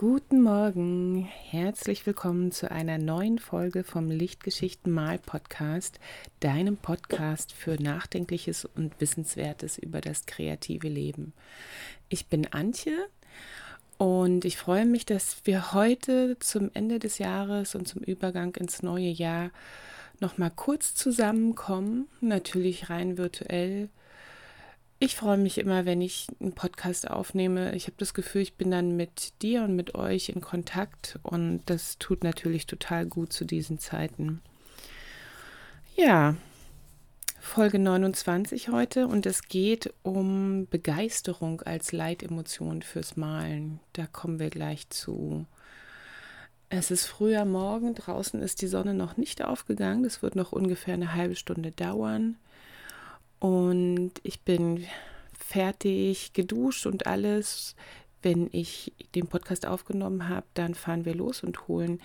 Guten Morgen, herzlich willkommen zu einer neuen Folge vom Lichtgeschichten Mal Podcast, deinem Podcast für Nachdenkliches und Wissenswertes über das kreative Leben. Ich bin Antje und ich freue mich, dass wir heute zum Ende des Jahres und zum Übergang ins neue Jahr noch mal kurz zusammenkommen, natürlich rein virtuell ich freue mich immer, wenn ich einen Podcast aufnehme. Ich habe das Gefühl, ich bin dann mit dir und mit euch in Kontakt und das tut natürlich total gut zu diesen Zeiten. Ja, Folge 29 heute und es geht um Begeisterung als Leitemotion fürs Malen. Da kommen wir gleich zu. Es ist früher Morgen, draußen ist die Sonne noch nicht aufgegangen. Das wird noch ungefähr eine halbe Stunde dauern. Und ich bin fertig, geduscht und alles. Wenn ich den Podcast aufgenommen habe, dann fahren wir los und holen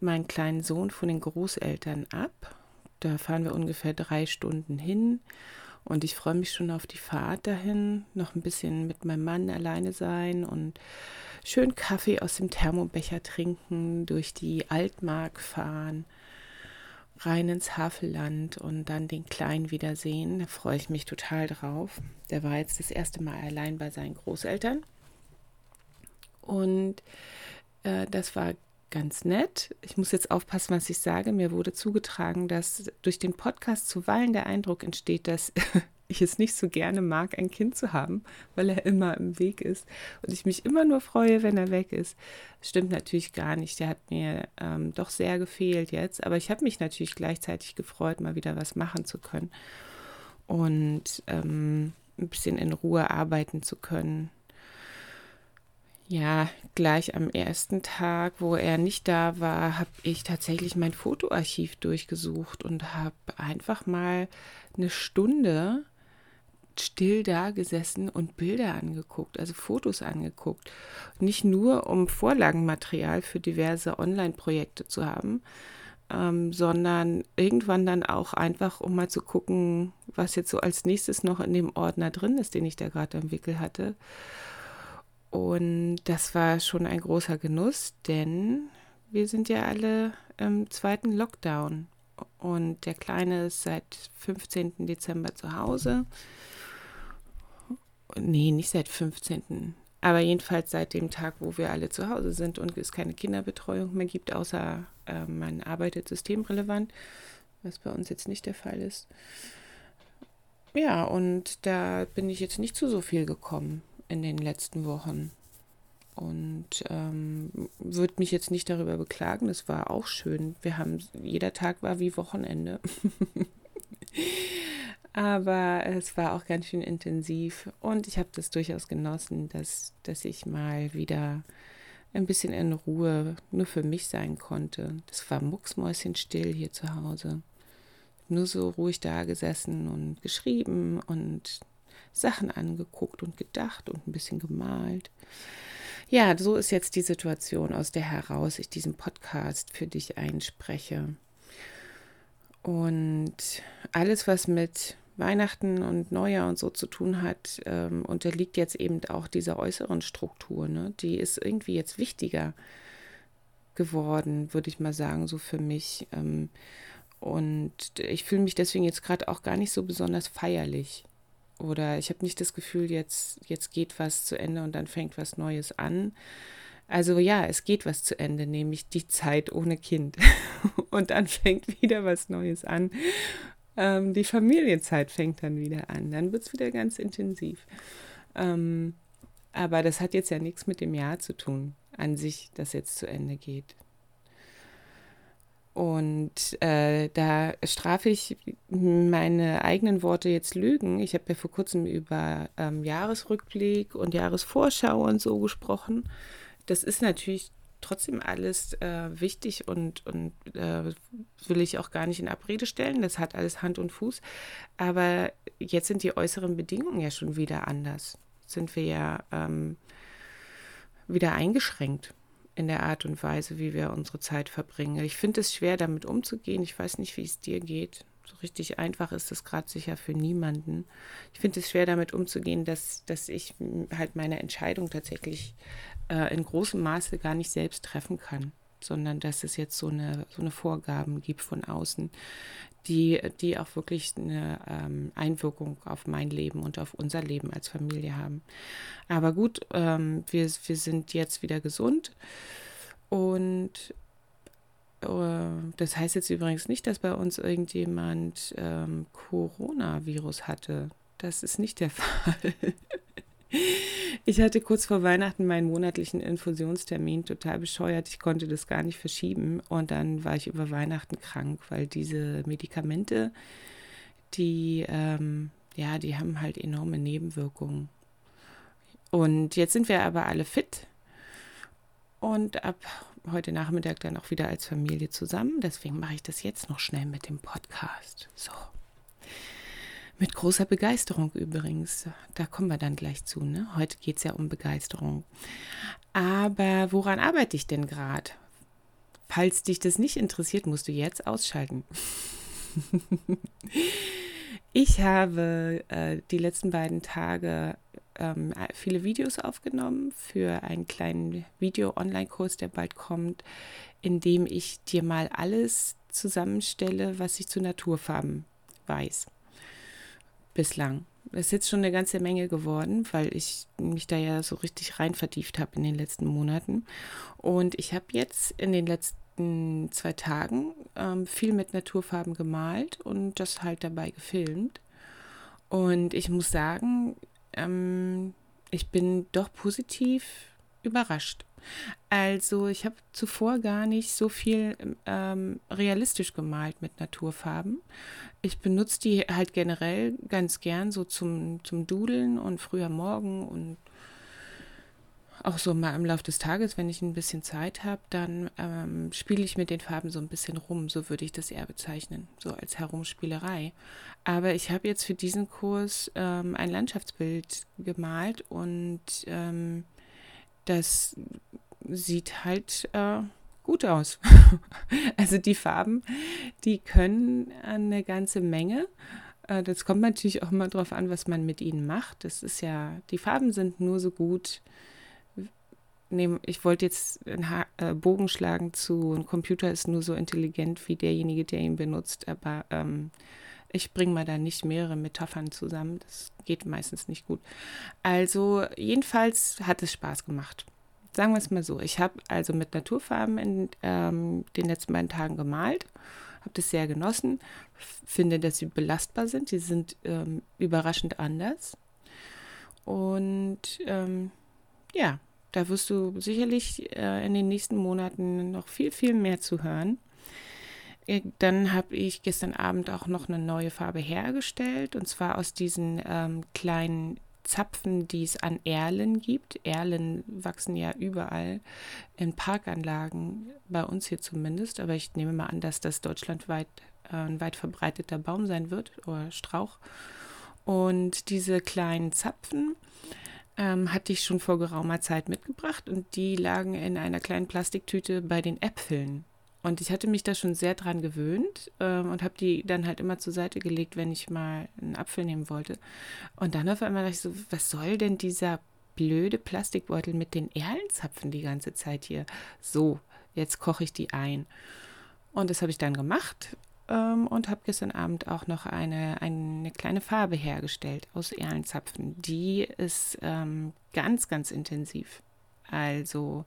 meinen kleinen Sohn von den Großeltern ab. Da fahren wir ungefähr drei Stunden hin. Und ich freue mich schon auf die Fahrt dahin, noch ein bisschen mit meinem Mann alleine sein und schön Kaffee aus dem Thermobecher trinken, durch die Altmark fahren rein ins Havelland und dann den Kleinen wiedersehen. Da freue ich mich total drauf. Der war jetzt das erste Mal allein bei seinen Großeltern. Und äh, das war ganz nett. Ich muss jetzt aufpassen, was ich sage. Mir wurde zugetragen, dass durch den Podcast zuweilen der Eindruck entsteht, dass ich es nicht so gerne mag, ein Kind zu haben, weil er immer im Weg ist und ich mich immer nur freue, wenn er weg ist. Stimmt natürlich gar nicht. Der hat mir ähm, doch sehr gefehlt jetzt, aber ich habe mich natürlich gleichzeitig gefreut, mal wieder was machen zu können und ähm, ein bisschen in Ruhe arbeiten zu können. Ja, gleich am ersten Tag, wo er nicht da war, habe ich tatsächlich mein Fotoarchiv durchgesucht und habe einfach mal eine Stunde still da gesessen und Bilder angeguckt, also Fotos angeguckt. Nicht nur, um Vorlagenmaterial für diverse Online-Projekte zu haben, ähm, sondern irgendwann dann auch einfach, um mal zu gucken, was jetzt so als nächstes noch in dem Ordner drin ist, den ich da gerade am Wickel hatte. Und das war schon ein großer Genuss, denn wir sind ja alle im zweiten Lockdown. Und der Kleine ist seit 15. Dezember zu Hause nee, nicht seit 15. Aber jedenfalls seit dem Tag, wo wir alle zu Hause sind und es keine Kinderbetreuung mehr gibt, außer äh, man arbeitet systemrelevant, was bei uns jetzt nicht der Fall ist. Ja, und da bin ich jetzt nicht zu so viel gekommen in den letzten Wochen. Und ähm, würde mich jetzt nicht darüber beklagen, das war auch schön. Wir haben, jeder Tag war wie Wochenende. Aber es war auch ganz schön intensiv und ich habe das durchaus genossen, dass, dass ich mal wieder ein bisschen in Ruhe nur für mich sein konnte. Das war mucksmäuschenstill hier zu Hause. Nur so ruhig da gesessen und geschrieben und Sachen angeguckt und gedacht und ein bisschen gemalt. Ja, so ist jetzt die Situation, aus der heraus ich diesen Podcast für dich einspreche. Und alles, was mit Weihnachten und Neujahr und so zu tun hat, ähm, unterliegt jetzt eben auch dieser äußeren Struktur. Ne? Die ist irgendwie jetzt wichtiger geworden, würde ich mal sagen, so für mich. Ähm, und ich fühle mich deswegen jetzt gerade auch gar nicht so besonders feierlich. Oder ich habe nicht das Gefühl, jetzt, jetzt geht was zu Ende und dann fängt was Neues an. Also ja, es geht was zu Ende, nämlich die Zeit ohne Kind. und dann fängt wieder was Neues an. Ähm, die Familienzeit fängt dann wieder an. Dann wird es wieder ganz intensiv. Ähm, aber das hat jetzt ja nichts mit dem Jahr zu tun, an sich, das jetzt zu Ende geht. Und äh, da strafe ich meine eigenen Worte jetzt Lügen. Ich habe ja vor kurzem über ähm, Jahresrückblick und Jahresvorschau und so gesprochen. Das ist natürlich trotzdem alles äh, wichtig und, und äh, will ich auch gar nicht in Abrede stellen. Das hat alles Hand und Fuß. Aber jetzt sind die äußeren Bedingungen ja schon wieder anders. Sind wir ja ähm, wieder eingeschränkt in der Art und Weise, wie wir unsere Zeit verbringen. Ich finde es schwer, damit umzugehen. Ich weiß nicht, wie es dir geht. So richtig einfach ist das gerade sicher für niemanden. Ich finde es schwer damit umzugehen, dass, dass ich halt meine Entscheidung tatsächlich äh, in großem Maße gar nicht selbst treffen kann, sondern dass es jetzt so eine, so eine Vorgaben gibt von außen, die, die auch wirklich eine ähm, Einwirkung auf mein Leben und auf unser Leben als Familie haben. Aber gut, ähm, wir, wir sind jetzt wieder gesund und das heißt jetzt übrigens nicht, dass bei uns irgendjemand ähm, Coronavirus hatte. Das ist nicht der Fall. Ich hatte kurz vor Weihnachten meinen monatlichen Infusionstermin, total bescheuert. Ich konnte das gar nicht verschieben. Und dann war ich über Weihnachten krank, weil diese Medikamente, die, ähm, ja, die haben halt enorme Nebenwirkungen. Und jetzt sind wir aber alle fit. Und ab heute Nachmittag dann auch wieder als Familie zusammen. Deswegen mache ich das jetzt noch schnell mit dem Podcast. So. Mit großer Begeisterung übrigens. Da kommen wir dann gleich zu. Ne? Heute geht es ja um Begeisterung. Aber woran arbeite ich denn gerade? Falls dich das nicht interessiert, musst du jetzt ausschalten. ich habe äh, die letzten beiden Tage ähm, viele Videos aufgenommen für einen kleinen Video-Online-Kurs, der bald kommt, in dem ich dir mal alles zusammenstelle, was ich zu Naturfarben weiß. Bislang. Es ist jetzt schon eine ganze Menge geworden, weil ich mich da ja so richtig rein vertieft habe in den letzten Monaten. Und ich habe jetzt in den letzten zwei Tagen ähm, viel mit Naturfarben gemalt und das halt dabei gefilmt. Und ich muss sagen, ähm, ich bin doch positiv überrascht. Also ich habe zuvor gar nicht so viel ähm, realistisch gemalt mit Naturfarben. Ich benutze die halt generell ganz gern so zum, zum Dudeln und früher Morgen und auch so mal im Laufe des Tages, wenn ich ein bisschen Zeit habe, dann ähm, spiele ich mit den Farben so ein bisschen rum. So würde ich das eher bezeichnen, so als Herumspielerei. Aber ich habe jetzt für diesen Kurs ähm, ein Landschaftsbild gemalt und ähm, das sieht halt äh, gut aus. also die Farben, die können eine ganze Menge. Äh, das kommt natürlich auch mal drauf an, was man mit ihnen macht. Das ist ja, die Farben sind nur so gut, nehmen, ich wollte jetzt einen ha äh, Bogen schlagen zu, ein Computer ist nur so intelligent wie derjenige, der ihn benutzt, aber ähm, ich bringe mal da nicht mehrere Metaphern zusammen. Das geht meistens nicht gut. Also, jedenfalls hat es Spaß gemacht. Sagen wir es mal so. Ich habe also mit Naturfarben in ähm, den letzten beiden Tagen gemalt, habe das sehr genossen, finde, dass sie belastbar sind. Die sind ähm, überraschend anders. Und ähm, ja, da wirst du sicherlich äh, in den nächsten Monaten noch viel, viel mehr zu hören. Äh, dann habe ich gestern Abend auch noch eine neue Farbe hergestellt und zwar aus diesen ähm, kleinen Zapfen, die es an Erlen gibt. Erlen wachsen ja überall in Parkanlagen, bei uns hier zumindest, aber ich nehme mal an, dass das deutschlandweit äh, ein weit verbreiteter Baum sein wird oder Strauch. Und diese kleinen Zapfen ähm, hatte ich schon vor geraumer Zeit mitgebracht und die lagen in einer kleinen Plastiktüte bei den Äpfeln. Und ich hatte mich da schon sehr dran gewöhnt ähm, und habe die dann halt immer zur Seite gelegt, wenn ich mal einen Apfel nehmen wollte. Und dann auf einmal dachte ich so, was soll denn dieser blöde Plastikbeutel mit den Erlenzapfen die ganze Zeit hier? So, jetzt koche ich die ein. Und das habe ich dann gemacht ähm, und habe gestern Abend auch noch eine, eine kleine Farbe hergestellt aus Erlenzapfen. Die ist ähm, ganz, ganz intensiv. Also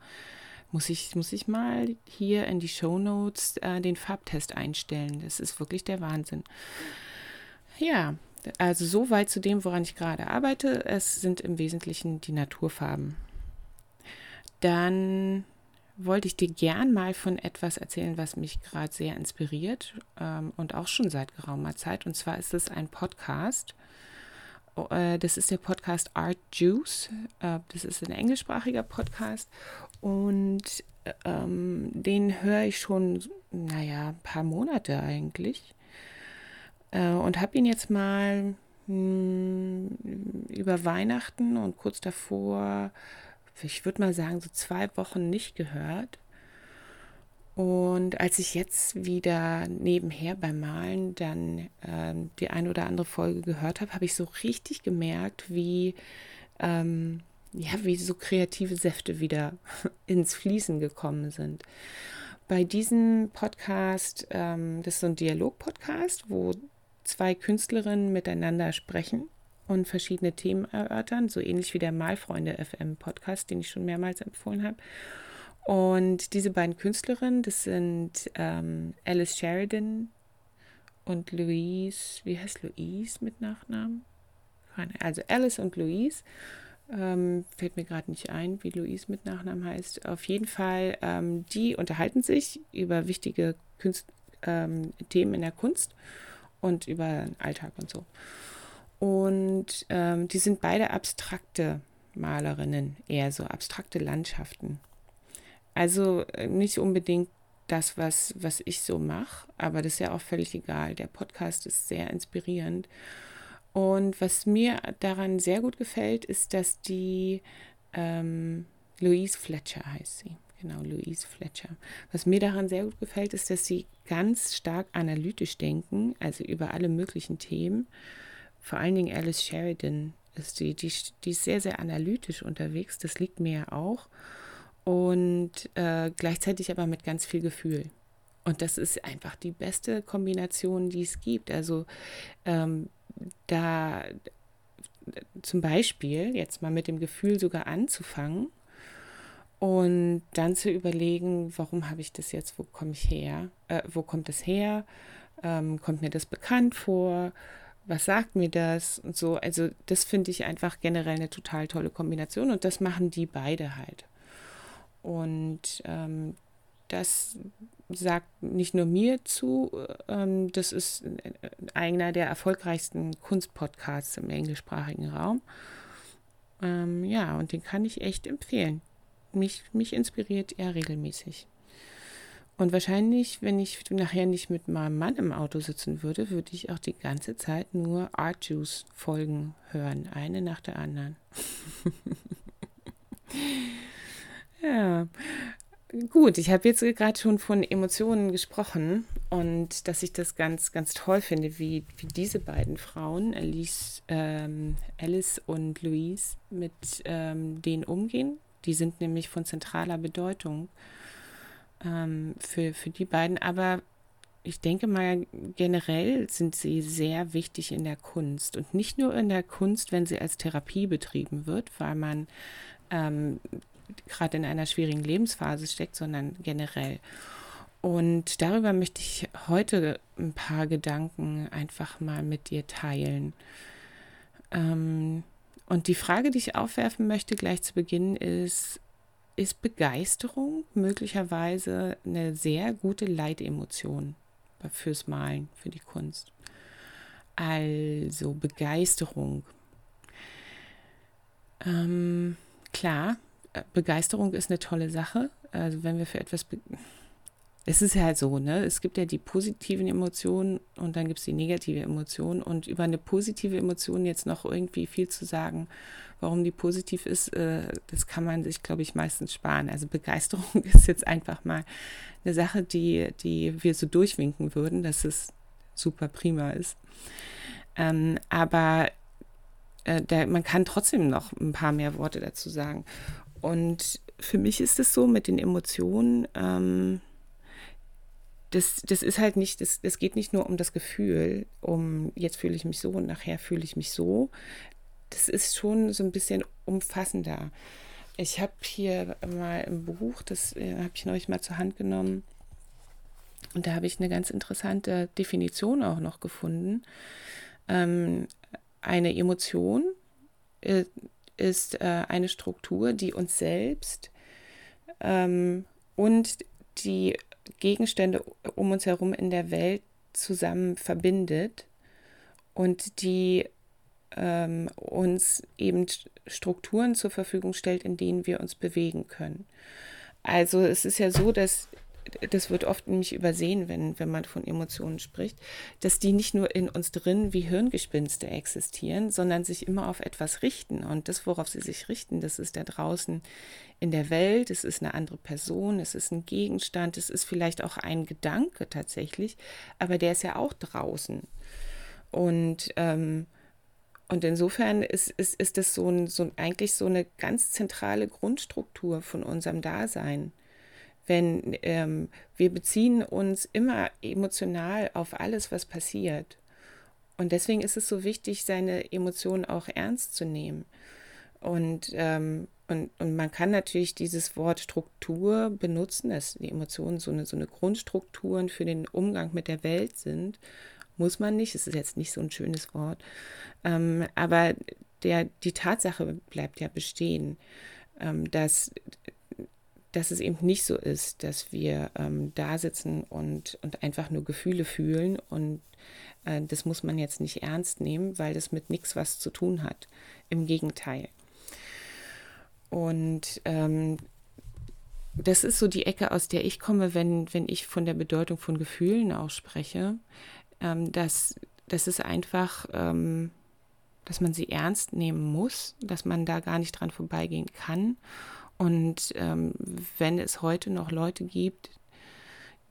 muss ich, muss ich mal hier in die Show Notes äh, den Farbtest einstellen. Das ist wirklich der Wahnsinn. Ja, also so weit zu dem, woran ich gerade arbeite. Es sind im Wesentlichen die Naturfarben. Dann wollte ich dir gern mal von etwas erzählen, was mich gerade sehr inspiriert ähm, und auch schon seit geraumer Zeit. Und zwar ist es ein Podcast. Oh, äh, das ist der Podcast Art Juice. Äh, das ist ein englischsprachiger Podcast und ähm, den höre ich schon, naja, ein paar Monate eigentlich. Äh, und habe ihn jetzt mal mh, hm, über Weihnachten und kurz davor ich würde mal sagen, so zwei Wochen nicht gehört. Und als ich jetzt wieder nebenher beim Malen dann ähm, die eine oder andere Folge gehört habe, habe ich so richtig gemerkt, wie, ähm, ja, wie so kreative Säfte wieder ins Fließen gekommen sind. Bei diesem Podcast, ähm, das ist so ein Dialog-Podcast, wo zwei Künstlerinnen miteinander sprechen und verschiedene Themen erörtern, so ähnlich wie der Malfreunde FM Podcast, den ich schon mehrmals empfohlen habe. Und diese beiden Künstlerinnen, das sind ähm, Alice Sheridan und Louise, wie heißt Louise mit Nachnamen? Also Alice und Louise. Ähm, fällt mir gerade nicht ein, wie Louise mit Nachnamen heißt. Auf jeden Fall, ähm, die unterhalten sich über wichtige Künst, ähm, Themen in der Kunst und über den Alltag und so. Und ähm, die sind beide abstrakte Malerinnen, eher so abstrakte Landschaften. Also äh, nicht unbedingt das, was, was ich so mache, aber das ist ja auch völlig egal. Der Podcast ist sehr inspirierend. Und was mir daran sehr gut gefällt, ist, dass die ähm, Louise Fletcher heißt sie. Genau, Louise Fletcher. Was mir daran sehr gut gefällt, ist, dass sie ganz stark analytisch denken, also über alle möglichen Themen. Vor allen Dingen Alice Sheridan ist die, die, die ist sehr, sehr analytisch unterwegs. Das liegt mir ja auch und äh, gleichzeitig aber mit ganz viel Gefühl. Und das ist einfach die beste Kombination, die es gibt. Also ähm, da zum Beispiel jetzt mal mit dem Gefühl sogar anzufangen und dann zu überlegen, warum habe ich das jetzt, wo komme ich her, äh, wo kommt das her, ähm, kommt mir das bekannt vor, was sagt mir das und so. Also das finde ich einfach generell eine total tolle Kombination und das machen die beide halt. Und ähm, das sagt nicht nur mir zu, ähm, das ist einer der erfolgreichsten Kunstpodcasts im englischsprachigen Raum. Ähm, ja, und den kann ich echt empfehlen. Mich, mich inspiriert er regelmäßig. Und wahrscheinlich, wenn ich nachher nicht mit meinem Mann im Auto sitzen würde, würde ich auch die ganze Zeit nur Art Juice Folgen hören, eine nach der anderen. Ja, gut. Ich habe jetzt gerade schon von Emotionen gesprochen und dass ich das ganz, ganz toll finde, wie, wie diese beiden Frauen, Alice, ähm, Alice und Louise, mit ähm, denen umgehen. Die sind nämlich von zentraler Bedeutung ähm, für, für die beiden. Aber ich denke mal, generell sind sie sehr wichtig in der Kunst. Und nicht nur in der Kunst, wenn sie als Therapie betrieben wird, weil man ähm, gerade in einer schwierigen Lebensphase steckt, sondern generell. Und darüber möchte ich heute ein paar Gedanken einfach mal mit dir teilen. Ähm, und die Frage, die ich aufwerfen möchte gleich zu Beginn ist, ist Begeisterung möglicherweise eine sehr gute Leitemotion fürs Malen, für die Kunst? Also Begeisterung. Ähm, klar, Begeisterung ist eine tolle Sache. Also wenn wir für etwas, es ist ja halt so, ne? Es gibt ja die positiven Emotionen und dann gibt es die negative Emotion. Und über eine positive Emotion jetzt noch irgendwie viel zu sagen, warum die positiv ist, äh, das kann man sich, glaube ich, meistens sparen. Also Begeisterung ist jetzt einfach mal eine Sache, die, die wir so durchwinken würden, dass es super prima ist. Ähm, aber äh, der, man kann trotzdem noch ein paar mehr Worte dazu sagen. Und für mich ist es so mit den Emotionen, ähm, das, das ist halt nicht, das, das geht nicht nur um das Gefühl, um jetzt fühle ich mich so und nachher fühle ich mich so. Das ist schon so ein bisschen umfassender. Ich habe hier mal im Buch, das äh, habe ich neulich mal zur Hand genommen, und da habe ich eine ganz interessante Definition auch noch gefunden. Ähm, eine Emotion äh, ist äh, eine Struktur, die uns selbst ähm, und die Gegenstände um uns herum in der Welt zusammen verbindet und die ähm, uns eben Strukturen zur Verfügung stellt, in denen wir uns bewegen können. Also es ist ja so, dass das wird oft nämlich übersehen, wenn, wenn man von Emotionen spricht, dass die nicht nur in uns drin wie Hirngespinste existieren, sondern sich immer auf etwas richten. Und das, worauf sie sich richten, das ist da draußen in der Welt, es ist eine andere Person, es ist ein Gegenstand, es ist vielleicht auch ein Gedanke tatsächlich, aber der ist ja auch draußen. Und ähm, und insofern ist, ist, ist das so, ein, so eigentlich so eine ganz zentrale Grundstruktur von unserem Dasein. Wenn ähm, wir beziehen uns immer emotional auf alles, was passiert. Und deswegen ist es so wichtig, seine Emotionen auch ernst zu nehmen. Und, ähm, und, und man kann natürlich dieses Wort Struktur benutzen, dass die Emotionen so eine, so eine Grundstrukturen für den Umgang mit der Welt sind. Muss man nicht, es ist jetzt nicht so ein schönes Wort. Ähm, aber der, die Tatsache bleibt ja bestehen, ähm, dass, dass es eben nicht so ist, dass wir ähm, da sitzen und, und einfach nur Gefühle fühlen und äh, das muss man jetzt nicht ernst nehmen, weil das mit nichts was zu tun hat. Im Gegenteil. Und ähm, das ist so die Ecke, aus der ich komme, wenn, wenn ich von der Bedeutung von Gefühlen auch spreche ähm, dass, dass es einfach, ähm, dass man sie ernst nehmen muss, dass man da gar nicht dran vorbeigehen kann. Und ähm, wenn es heute noch Leute gibt,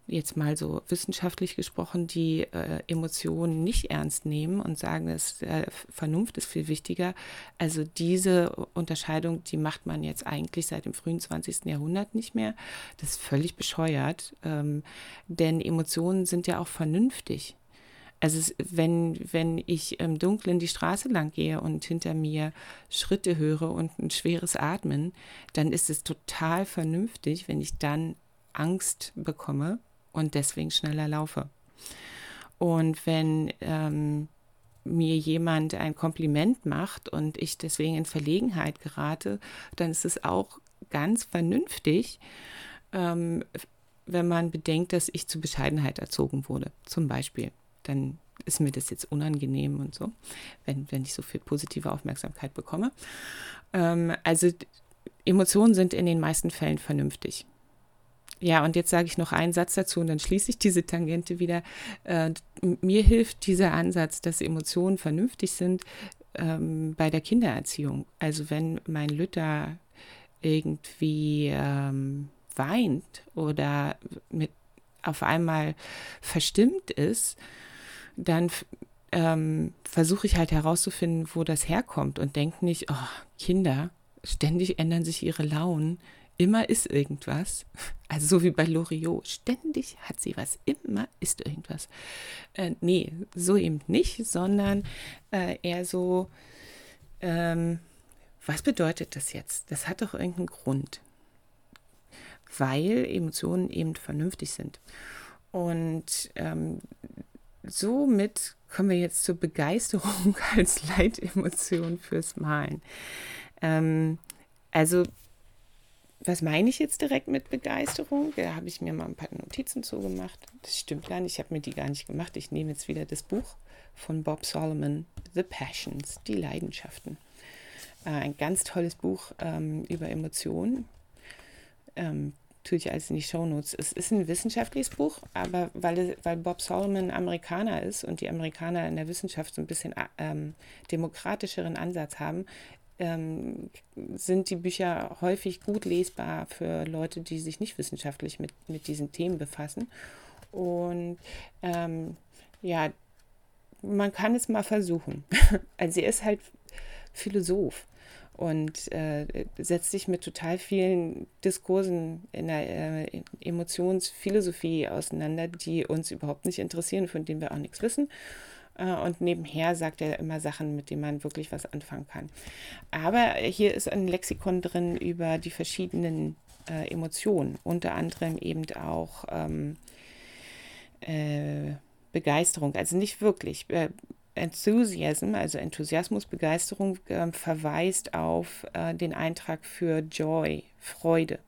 jetzt mal so wissenschaftlich gesprochen, die äh, Emotionen nicht ernst nehmen und sagen, dass äh, Vernunft ist viel wichtiger. Also diese Unterscheidung, die macht man jetzt eigentlich seit dem frühen 20. Jahrhundert nicht mehr. Das ist völlig bescheuert, ähm, denn Emotionen sind ja auch vernünftig. Also wenn, wenn ich im Dunkeln die Straße lang gehe und hinter mir Schritte höre und ein schweres Atmen, dann ist es total vernünftig, wenn ich dann Angst bekomme und deswegen schneller laufe. Und wenn ähm, mir jemand ein Kompliment macht und ich deswegen in Verlegenheit gerate, dann ist es auch ganz vernünftig, ähm, wenn man bedenkt, dass ich zu Bescheidenheit erzogen wurde, zum Beispiel dann ist mir das jetzt unangenehm und so, wenn, wenn ich so viel positive Aufmerksamkeit bekomme. Ähm, also Emotionen sind in den meisten Fällen vernünftig. Ja, und jetzt sage ich noch einen Satz dazu und dann schließe ich diese Tangente wieder. Äh, mir hilft dieser Ansatz, dass Emotionen vernünftig sind ähm, bei der Kindererziehung. Also wenn mein Lütter irgendwie ähm, weint oder mit auf einmal verstimmt ist, dann ähm, versuche ich halt herauszufinden, wo das herkommt und denke nicht, oh, Kinder, ständig ändern sich ihre Launen, immer ist irgendwas. Also so wie bei Loriot, ständig hat sie was, immer ist irgendwas. Äh, nee, so eben nicht, sondern äh, eher so, ähm, was bedeutet das jetzt? Das hat doch irgendeinen Grund. Weil Emotionen eben vernünftig sind. Und ähm, somit kommen wir jetzt zur Begeisterung als Leitemotion fürs Malen. Ähm, also, was meine ich jetzt direkt mit Begeisterung? Da habe ich mir mal ein paar Notizen zugemacht. Das stimmt gar nicht, ich habe mir die gar nicht gemacht. Ich nehme jetzt wieder das Buch von Bob Solomon, The Passions, die Leidenschaften. Äh, ein ganz tolles Buch ähm, über Emotionen. Ähm, tue ich alles in die Shownotes. Es ist ein wissenschaftliches Buch, aber weil, weil Bob Solomon Amerikaner ist und die Amerikaner in der Wissenschaft so ein bisschen ähm, demokratischeren Ansatz haben, ähm, sind die Bücher häufig gut lesbar für Leute, die sich nicht wissenschaftlich mit, mit diesen Themen befassen. Und ähm, ja, man kann es mal versuchen. also er ist halt Philosoph und äh, setzt sich mit total vielen Diskursen in der äh, Emotionsphilosophie auseinander, die uns überhaupt nicht interessieren, von denen wir auch nichts wissen. Äh, und nebenher sagt er immer Sachen, mit denen man wirklich was anfangen kann. Aber hier ist ein Lexikon drin über die verschiedenen äh, Emotionen, unter anderem eben auch ähm, äh, Begeisterung, also nicht wirklich. Enthusiasm, also Enthusiasmus, Begeisterung, äh, verweist auf äh, den Eintrag für Joy, Freude.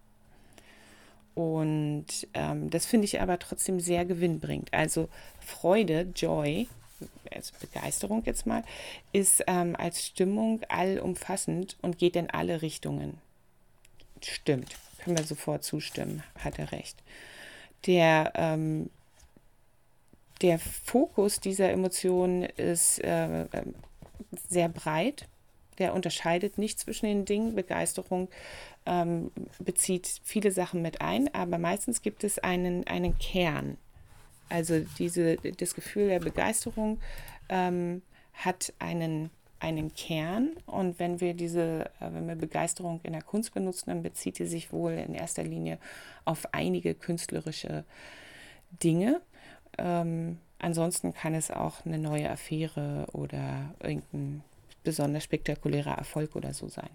Und ähm, das finde ich aber trotzdem sehr gewinnbringend. Also Freude, Joy, also Begeisterung jetzt mal, ist ähm, als Stimmung allumfassend und geht in alle Richtungen. Stimmt, können wir sofort zustimmen, hat er recht. der, ähm, der Fokus dieser Emotion ist äh, sehr breit. Der unterscheidet nicht zwischen den Dingen. Begeisterung ähm, bezieht viele Sachen mit ein, aber meistens gibt es einen, einen Kern. Also diese, das Gefühl der Begeisterung ähm, hat einen, einen Kern und wenn wir diese, äh, wenn wir Begeisterung in der Kunst benutzen, dann bezieht sie sich wohl in erster Linie auf einige künstlerische Dinge. Ähm, ansonsten kann es auch eine neue Affäre oder irgendein besonders spektakulärer Erfolg oder so sein.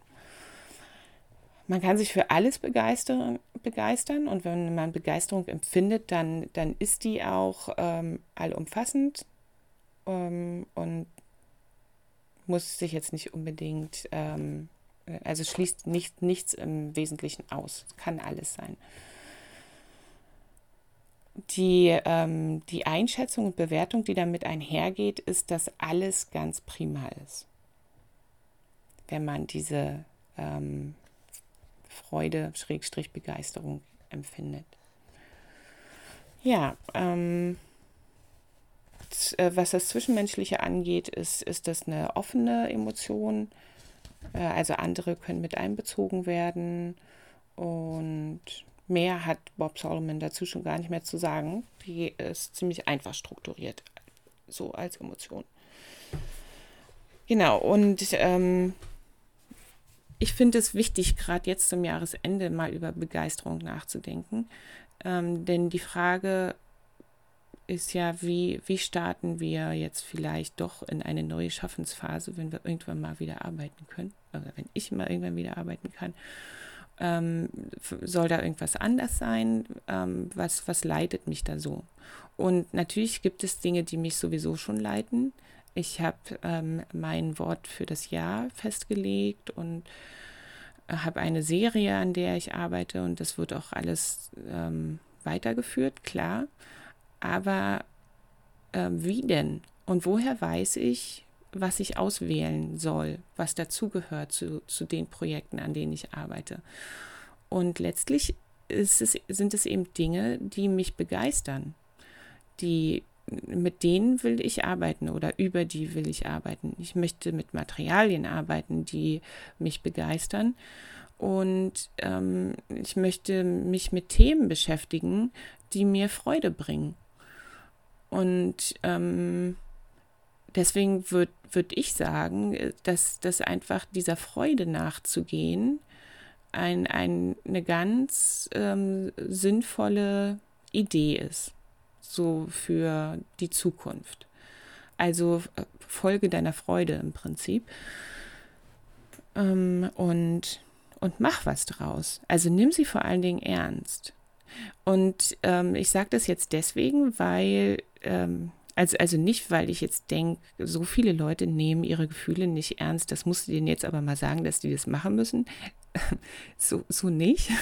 Man kann sich für alles begeistern, begeistern und wenn man Begeisterung empfindet, dann, dann ist die auch ähm, allumfassend ähm, und muss sich jetzt nicht unbedingt, ähm, also schließt nicht, nichts im Wesentlichen aus. Kann alles sein. Die, ähm, die Einschätzung und Bewertung, die damit einhergeht, ist, dass alles ganz prima ist. Wenn man diese ähm, Freude, Schrägstrich Begeisterung empfindet. Ja, ähm, äh, was das Zwischenmenschliche angeht, ist, ist das eine offene Emotion. Äh, also andere können mit einbezogen werden. Und mehr hat Bob Solomon dazu schon gar nicht mehr zu sagen. Die ist ziemlich einfach strukturiert, so als Emotion. Genau, und ähm, ich finde es wichtig, gerade jetzt zum Jahresende mal über Begeisterung nachzudenken. Ähm, denn die Frage, ist ja, wie, wie starten wir jetzt vielleicht doch in eine neue Schaffensphase, wenn wir irgendwann mal wieder arbeiten können, oder wenn ich mal irgendwann wieder arbeiten kann. Ähm, soll da irgendwas anders sein? Ähm, was, was leitet mich da so? Und natürlich gibt es Dinge, die mich sowieso schon leiten. Ich habe ähm, mein Wort für das Jahr festgelegt und habe eine Serie, an der ich arbeite und das wird auch alles ähm, weitergeführt, klar. Aber äh, wie denn? Und woher weiß ich, was ich auswählen soll, was dazugehört zu, zu den Projekten, an denen ich arbeite? Und letztlich es, sind es eben Dinge, die mich begeistern, die mit denen will ich arbeiten oder über die will ich arbeiten. Ich möchte mit Materialien arbeiten, die mich begeistern. Und ähm, ich möchte mich mit Themen beschäftigen, die mir Freude bringen. Und ähm, deswegen würde würd ich sagen, dass, dass einfach dieser Freude nachzugehen ein, ein, eine ganz ähm, sinnvolle Idee ist, so für die Zukunft. Also äh, folge deiner Freude im Prinzip ähm, und, und mach was draus. Also nimm sie vor allen Dingen ernst. Und ähm, ich sage das jetzt deswegen, weil, ähm, also, also nicht, weil ich jetzt denke, so viele Leute nehmen ihre Gefühle nicht ernst, das musst du denen jetzt aber mal sagen, dass die das machen müssen. so, so nicht.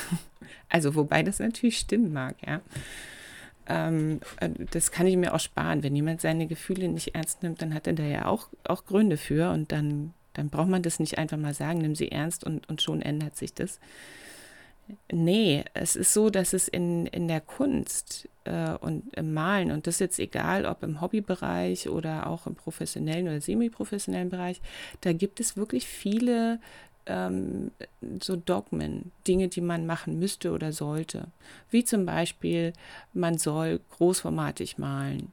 Also, wobei das natürlich stimmen mag, ja. Ähm, äh, das kann ich mir auch sparen. Wenn jemand seine Gefühle nicht ernst nimmt, dann hat er da ja auch, auch Gründe für und dann, dann braucht man das nicht einfach mal sagen, nimm sie ernst und, und schon ändert sich das. Nee, es ist so, dass es in, in der Kunst äh, und im Malen, und das ist jetzt egal, ob im Hobbybereich oder auch im professionellen oder semi-professionellen Bereich, da gibt es wirklich viele ähm, so Dogmen, Dinge, die man machen müsste oder sollte. Wie zum Beispiel, man soll großformatig malen.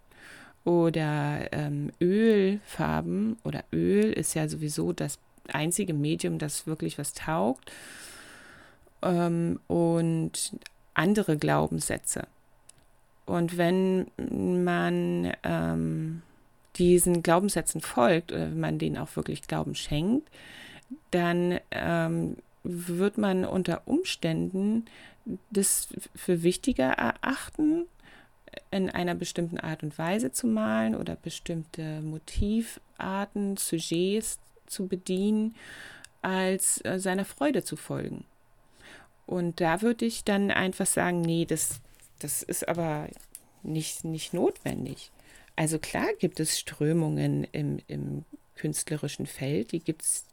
Oder ähm, Ölfarben oder Öl ist ja sowieso das einzige Medium, das wirklich was taugt ähm, und andere Glaubenssätze. Und wenn man ähm, diesen Glaubenssätzen folgt oder wenn man denen auch wirklich Glauben schenkt, dann ähm, wird man unter Umständen das für wichtiger erachten, in einer bestimmten Art und Weise zu malen oder bestimmte Motivarten, Sujets zu bedienen, als äh, seiner Freude zu folgen. Und da würde ich dann einfach sagen, nee, das, das ist aber nicht, nicht notwendig. Also klar gibt es Strömungen im, im künstlerischen Feld, die gibt es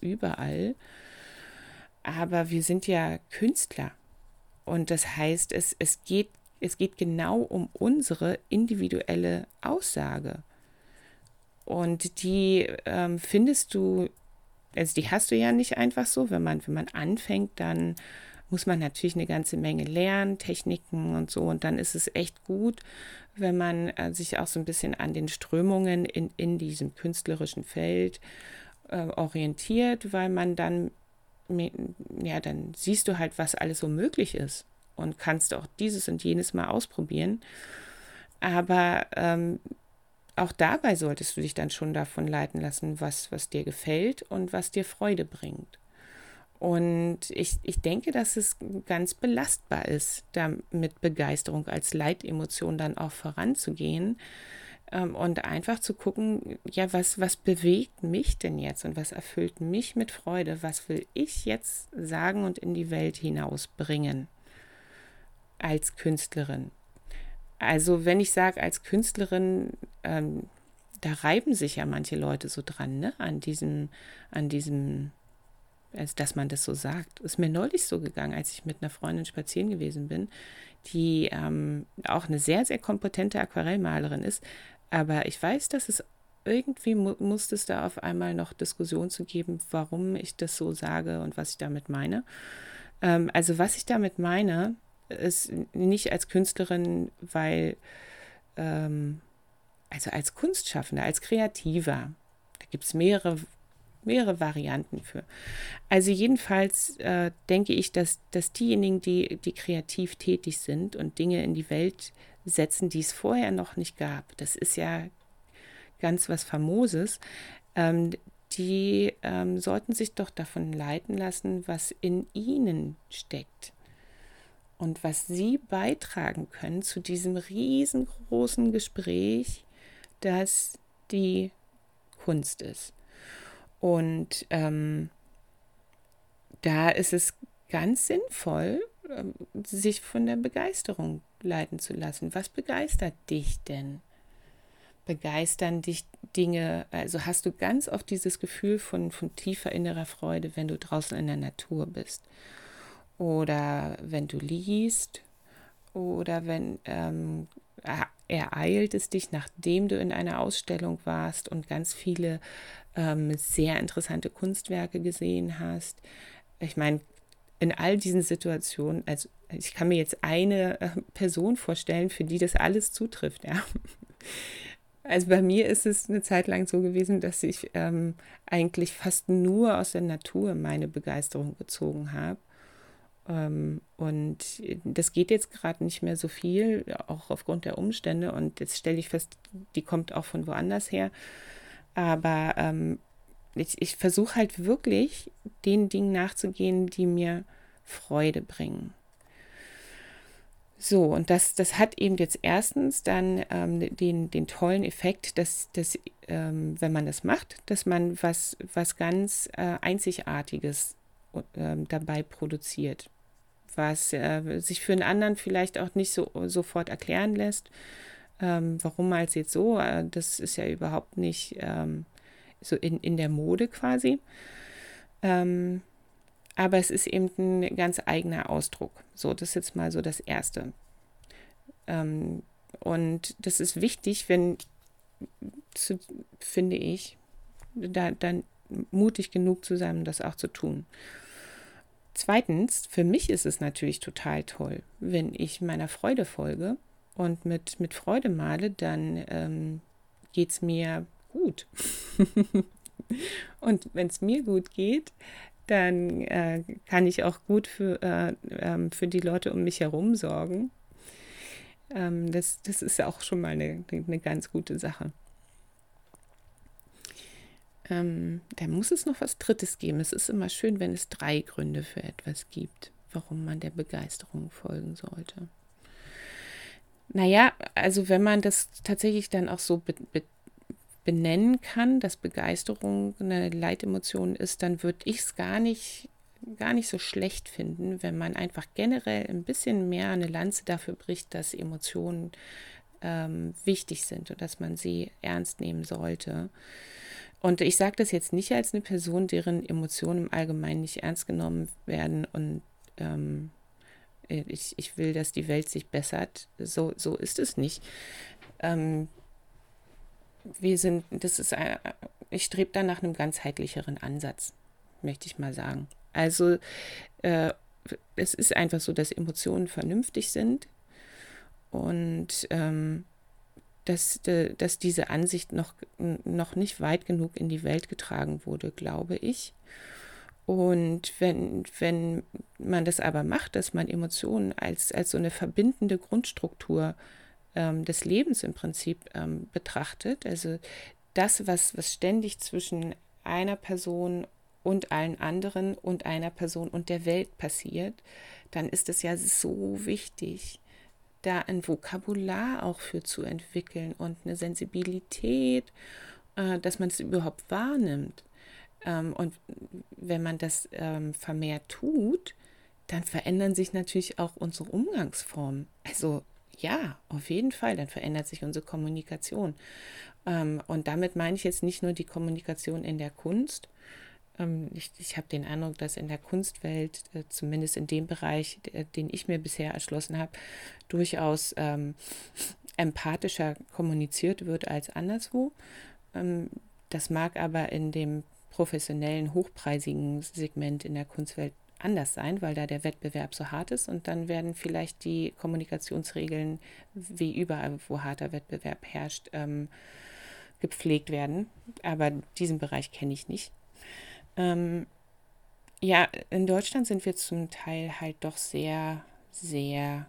überall. Aber wir sind ja Künstler. Und das heißt, es, es geht Es geht genau um unsere individuelle Aussage. Und die ähm, findest du, also die hast du ja nicht einfach so. Wenn man, wenn man anfängt, dann muss man natürlich eine ganze Menge lernen, Techniken und so. Und dann ist es echt gut, wenn man äh, sich auch so ein bisschen an den Strömungen in, in diesem künstlerischen Feld äh, orientiert, weil man dann, ja, dann siehst du halt, was alles so möglich ist und kannst auch dieses und jenes mal ausprobieren. Aber ähm, auch dabei solltest du dich dann schon davon leiten lassen, was, was dir gefällt und was dir Freude bringt. Und ich, ich denke, dass es ganz belastbar ist, da mit Begeisterung als Leitemotion dann auch voranzugehen ähm, und einfach zu gucken, ja, was, was bewegt mich denn jetzt und was erfüllt mich mit Freude? Was will ich jetzt sagen und in die Welt hinausbringen als Künstlerin? Also wenn ich sage als Künstlerin, ähm, da reiben sich ja manche Leute so dran, ne? An diesem, an diesem, als dass man das so sagt. Ist mir neulich so gegangen, als ich mit einer Freundin spazieren gewesen bin, die ähm, auch eine sehr, sehr kompetente Aquarellmalerin ist. Aber ich weiß, dass es irgendwie mu musste es da auf einmal noch Diskussion zu geben, warum ich das so sage und was ich damit meine. Ähm, also was ich damit meine, es nicht als Künstlerin, weil, ähm, also als Kunstschaffender, als Kreativer, da gibt es mehrere, mehrere Varianten für. Also jedenfalls äh, denke ich, dass, dass diejenigen, die, die kreativ tätig sind und Dinge in die Welt setzen, die es vorher noch nicht gab, das ist ja ganz was Famoses, ähm, die ähm, sollten sich doch davon leiten lassen, was in ihnen steckt und was Sie beitragen können zu diesem riesengroßen Gespräch, das die Kunst ist. Und ähm, da ist es ganz sinnvoll, ähm, sich von der Begeisterung leiten zu lassen. Was begeistert dich denn? Begeistern dich Dinge, also hast du ganz oft dieses Gefühl von, von tiefer innerer Freude, wenn du draußen in der Natur bist oder wenn du liest oder wenn ähm, ereilt es dich, nachdem du in einer Ausstellung warst und ganz viele ähm, sehr interessante Kunstwerke gesehen hast. Ich meine, in all diesen Situationen, also ich kann mir jetzt eine äh, Person vorstellen, für die das alles zutrifft, ja. Also bei mir ist es eine Zeit lang so gewesen, dass ich ähm, eigentlich fast nur aus der Natur meine Begeisterung gezogen habe. Ähm, und das geht jetzt gerade nicht mehr so viel, auch aufgrund der Umstände. Und jetzt stelle ich fest, die kommt auch von woanders her. Aber ähm, ich, ich versuche halt wirklich, den Dingen nachzugehen, die mir Freude bringen. So, und das, das hat eben jetzt erstens dann ähm, den, den tollen Effekt, dass, dass ähm, wenn man das macht, dass man was, was ganz äh, Einzigartiges äh, dabei produziert was äh, sich für einen anderen vielleicht auch nicht so sofort erklären lässt. Ähm, warum als jetzt so? Äh, das ist ja überhaupt nicht ähm, so in, in der Mode quasi. Ähm, aber es ist eben ein ganz eigener Ausdruck. So, das ist jetzt mal so das Erste. Ähm, und das ist wichtig, wenn, zu, finde ich, da dann mutig genug zu sein, das auch zu tun. Zweitens, für mich ist es natürlich total toll, wenn ich meiner Freude folge und mit, mit Freude male, dann ähm, geht es mir gut. und wenn es mir gut geht, dann äh, kann ich auch gut für, äh, äh, für die Leute um mich herum sorgen. Ähm, das, das ist auch schon mal eine, eine ganz gute Sache. Ähm, da muss es noch was Drittes geben. Es ist immer schön, wenn es drei Gründe für etwas gibt, warum man der Begeisterung folgen sollte. Naja, also wenn man das tatsächlich dann auch so be be benennen kann, dass Begeisterung eine Leitemotion ist, dann würde ich es gar nicht, gar nicht so schlecht finden, wenn man einfach generell ein bisschen mehr eine Lanze dafür bricht, dass Emotionen ähm, wichtig sind und dass man sie ernst nehmen sollte. Und ich sage das jetzt nicht als eine Person, deren Emotionen im Allgemeinen nicht ernst genommen werden und ähm, Äh, ich, ich will, dass die Welt sich bessert. So, so ist es nicht. Ähm, wir sind, das ist, äh, ich strebe da nach einem ganzheitlicheren Ansatz, möchte ich mal sagen. Also äh, es ist einfach so, dass Emotionen vernünftig sind und ähm, dass, dass diese Ansicht noch, noch nicht weit genug in die Welt getragen wurde, glaube ich. Und wenn, wenn man das aber macht, dass man Emotionen als, als so eine verbindende Grundstruktur ähm, des Lebens im Prinzip ähm, betrachtet, also das, was, was ständig zwischen einer Person und allen anderen und einer Person und der Welt passiert, dann ist es ja so wichtig, da ein Vokabular auch für zu entwickeln und eine Sensibilität, äh, dass man es überhaupt wahrnimmt. Ähm, und wenn man das ähm, vermehrt tut, dann verändern sich natürlich auch unsere Umgangsformen. Also ja, auf jeden Fall, dann verändert sich unsere Kommunikation. Ähm, und damit meine ich jetzt nicht nur die Kommunikation in der Kunst, ich, ich habe den Eindruck, dass in der Kunstwelt, äh, zumindest in dem Bereich, den ich mir bisher erschlossen habe, durchaus ähm, empathischer kommuniziert wird als anderswo. Das mag aber in dem professionellen, hochpreisigen Segment in der Kunstwelt anders sein, weil da der Wettbewerb so hart ist und dann werden vielleicht die Kommunikationsregeln, wie überall, wo harter Wettbewerb herrscht, ähm, gepflegt werden. Aber diesen Bereich kenne ich nicht. Ähm, ja, in Deutschland sind wir zum Teil halt doch sehr, sehr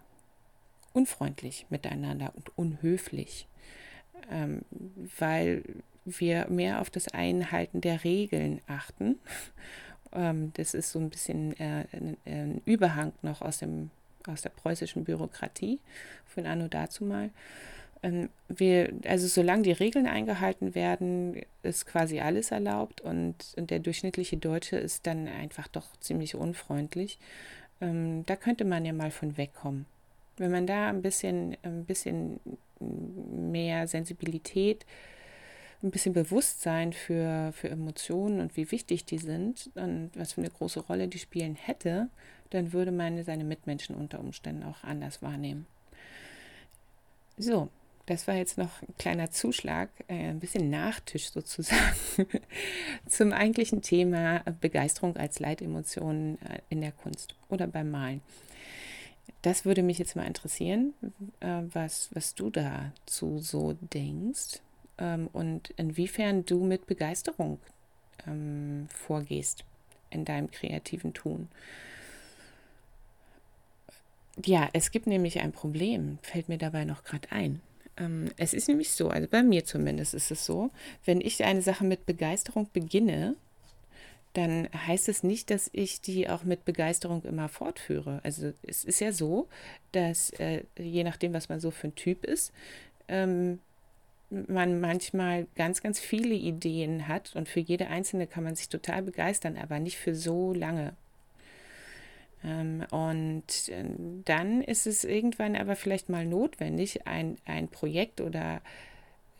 unfreundlich miteinander und unhöflich, ähm, weil wir mehr auf das Einhalten der Regeln achten. Ähm, das ist so ein bisschen äh, ein, Überhang noch aus, dem, aus der preußischen Bürokratie von Anno dazu mal. Ähm, wir, also solange die Regeln eingehalten werden, ist quasi alles erlaubt und, der durchschnittliche Deutsche ist dann einfach doch ziemlich unfreundlich. Ähm, da könnte man ja mal von wegkommen. Wenn man da ein bisschen, ein bisschen mehr Sensibilität, ein bisschen Bewusstsein für, für Emotionen und wie wichtig die sind und was für eine große Rolle die spielen hätte, dann würde man seine Mitmenschen unter Umständen auch anders wahrnehmen. So, das war jetzt noch ein kleiner Zuschlag, äh, ein bisschen Nachtisch sozusagen zum eigentlichen Thema Begeisterung als Leitemotion äh, in der Kunst oder beim Malen. Das würde mich jetzt mal interessieren, äh, was, was du dazu so denkst ähm, und inwiefern du mit Begeisterung ähm, vorgehst in deinem kreativen Tun. Ja, es gibt nämlich ein Problem, fällt mir dabei noch gerade ein. Ähm, es ist nämlich so, also bei mir zumindest ist es so, wenn ich eine Sache mit Begeisterung beginne, dann heißt es nicht, dass ich die auch mit Begeisterung immer fortführe. Also es ist ja so, dass äh, je nachdem, was man so für ein Typ ist, ähm, man manchmal ganz, ganz viele Ideen hat und für jede einzelne kann man sich total begeistern, aber nicht für so lange. Ähm, und äh, dann ist es irgendwann aber vielleicht mal notwendig, ein, ein Projekt oder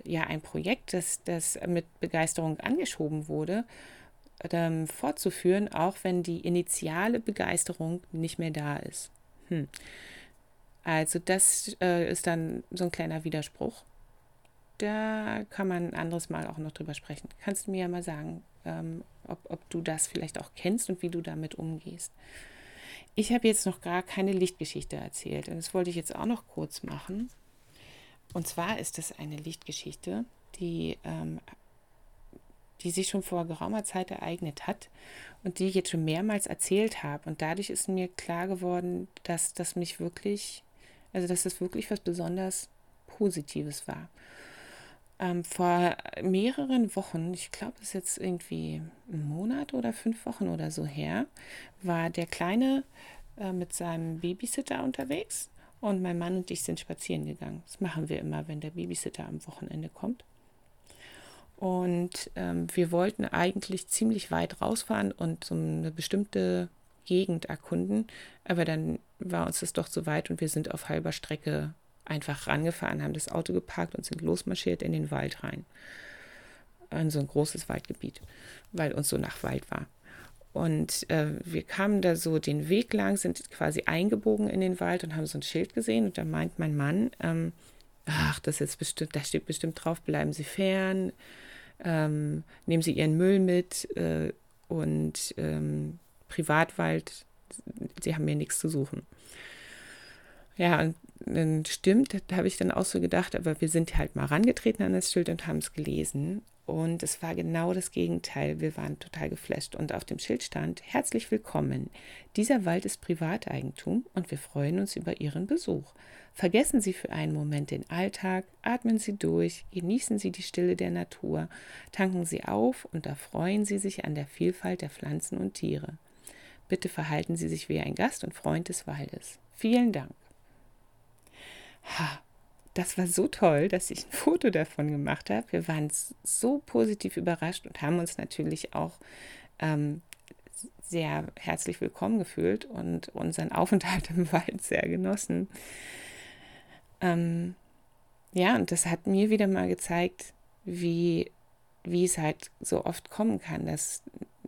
ja, ein Projekt, das, das mit Begeisterung angeschoben wurde, ähm, fortzuführen, auch wenn die initiale Begeisterung nicht mehr da ist. Hm. Also das äh, ist dann so ein kleiner Widerspruch. Da kann man ein anderes Mal auch noch drüber sprechen. Kannst du mir ja mal sagen, ähm, ob, ob du das vielleicht auch kennst und wie du damit umgehst. Ich habe jetzt noch gar keine Lichtgeschichte erzählt und das wollte ich jetzt auch noch kurz machen. Und zwar ist das eine Lichtgeschichte, die, ähm, die sich schon vor geraumer Zeit ereignet hat und die ich jetzt schon mehrmals erzählt habe. Und dadurch ist mir klar geworden, dass das mich wirklich, also dass das wirklich was besonders Positives war. Ähm, vor mehreren Wochen, ich glaube, es ist jetzt irgendwie ein Monat oder fünf Wochen oder so her, war der Kleine äh, mit seinem Babysitter unterwegs und mein Mann und ich sind spazieren gegangen. Das machen wir immer, wenn der Babysitter am Wochenende kommt. Und ähm, wir wollten eigentlich ziemlich weit rausfahren und so eine bestimmte Gegend erkunden, aber dann war uns das doch zu weit und wir sind auf halber Strecke einfach rangefahren, haben das Auto geparkt und sind losmarschiert in den Wald rein. In so ein großes Waldgebiet, weil uns so nach Wald war. Und äh, wir kamen da so den Weg lang, sind quasi eingebogen in den Wald und haben so ein Schild gesehen. Und da meint mein Mann, ähm, ach, das ist bestimmt, da steht bestimmt drauf, bleiben Sie fern, ähm, nehmen Sie Ihren Müll mit äh, und ähm, Privatwald, Sie haben hier nichts zu suchen. Ja, und stimmt, da habe ich dann auch so gedacht, aber wir sind halt mal rangetreten an das Schild und haben es gelesen. Und es war genau das Gegenteil. Wir waren total geflasht. Und auf dem Schild stand: Herzlich willkommen. Dieser Wald ist Privateigentum und wir freuen uns über Ihren Besuch. Vergessen Sie für einen Moment den Alltag, atmen Sie durch, genießen Sie die Stille der Natur, tanken Sie auf und erfreuen Sie sich an der Vielfalt der Pflanzen und Tiere. Bitte verhalten Sie sich wie ein Gast und Freund des Waldes. Vielen Dank. Das war so toll, dass ich ein Foto davon gemacht habe. Wir waren so positiv überrascht und haben uns natürlich auch ähm, sehr herzlich willkommen gefühlt und unseren Aufenthalt im Wald sehr genossen. Ähm, ja, und das hat mir wieder mal gezeigt, wie, wie es halt so oft kommen kann, dass,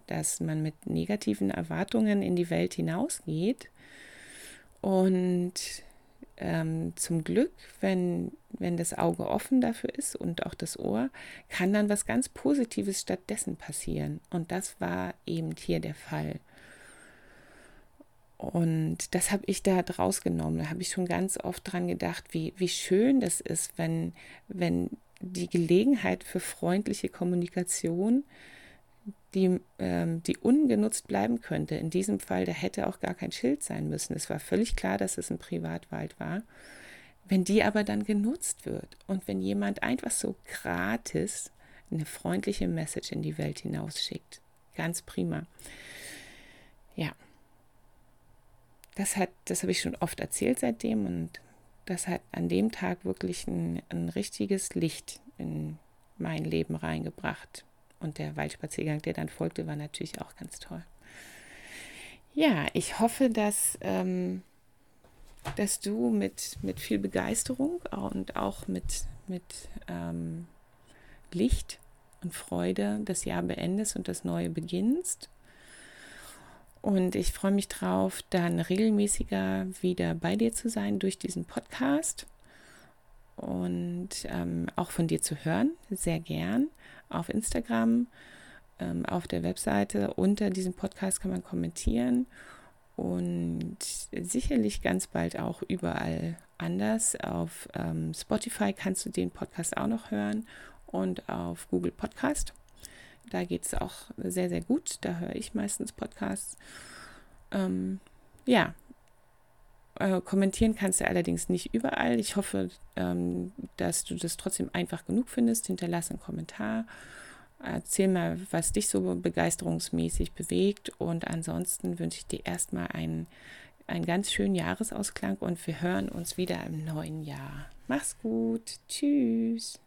dass man mit negativen Erwartungen in die Welt hinausgeht und ähm, zum Glück, wenn, wenn das Auge offen dafür ist und auch das Ohr, kann dann was ganz Positives stattdessen passieren. Und das war eben hier der Fall. Und das habe ich da draus genommen. Da habe ich schon ganz oft dran gedacht, wie, wie schön das ist, wenn, wenn die Gelegenheit für freundliche Kommunikation die, ähm, die ungenutzt bleiben könnte. In diesem Fall, da hätte auch gar kein Schild sein müssen. Es war völlig klar, dass es ein Privatwald war. Wenn die aber dann genutzt wird und wenn jemand einfach so gratis eine freundliche Message in die Welt hinausschickt, ganz prima. Ja, das hat, das habe ich schon oft erzählt seitdem und das hat an dem Tag wirklich ein, ein richtiges Licht in mein Leben reingebracht. Und der Waldspaziergang, der dann folgte, war natürlich auch ganz toll. Ja, ich hoffe, dass, ähm, dass du mit, mit viel Begeisterung und auch mit, mit ähm, Licht und Freude das Jahr beendest und das Neue beginnst. Und ich freue mich drauf, dann regelmäßiger wieder bei dir zu sein durch diesen Podcast und ähm, auch von dir zu hören, sehr gern auf Instagram, ähm, auf der Webseite. Unter diesem Podcast kann man kommentieren und sicherlich ganz bald auch überall anders. Auf ähm, Spotify kannst du den Podcast auch noch hören und auf Google Podcast. Da geht es auch sehr, sehr gut. Da höre ich meistens Podcasts. Ähm, ja, äh, kommentieren kannst du allerdings nicht überall. Ich hoffe, ähm, dass du das trotzdem einfach genug findest. Hinterlass einen Kommentar. Erzähl mal, was dich so begeisterungsmäßig bewegt. Und ansonsten wünsche ich dir erstmal einen, einen ganz schönen Jahresausklang und wir hören uns wieder im neuen Jahr. Mach's gut. Tschüss.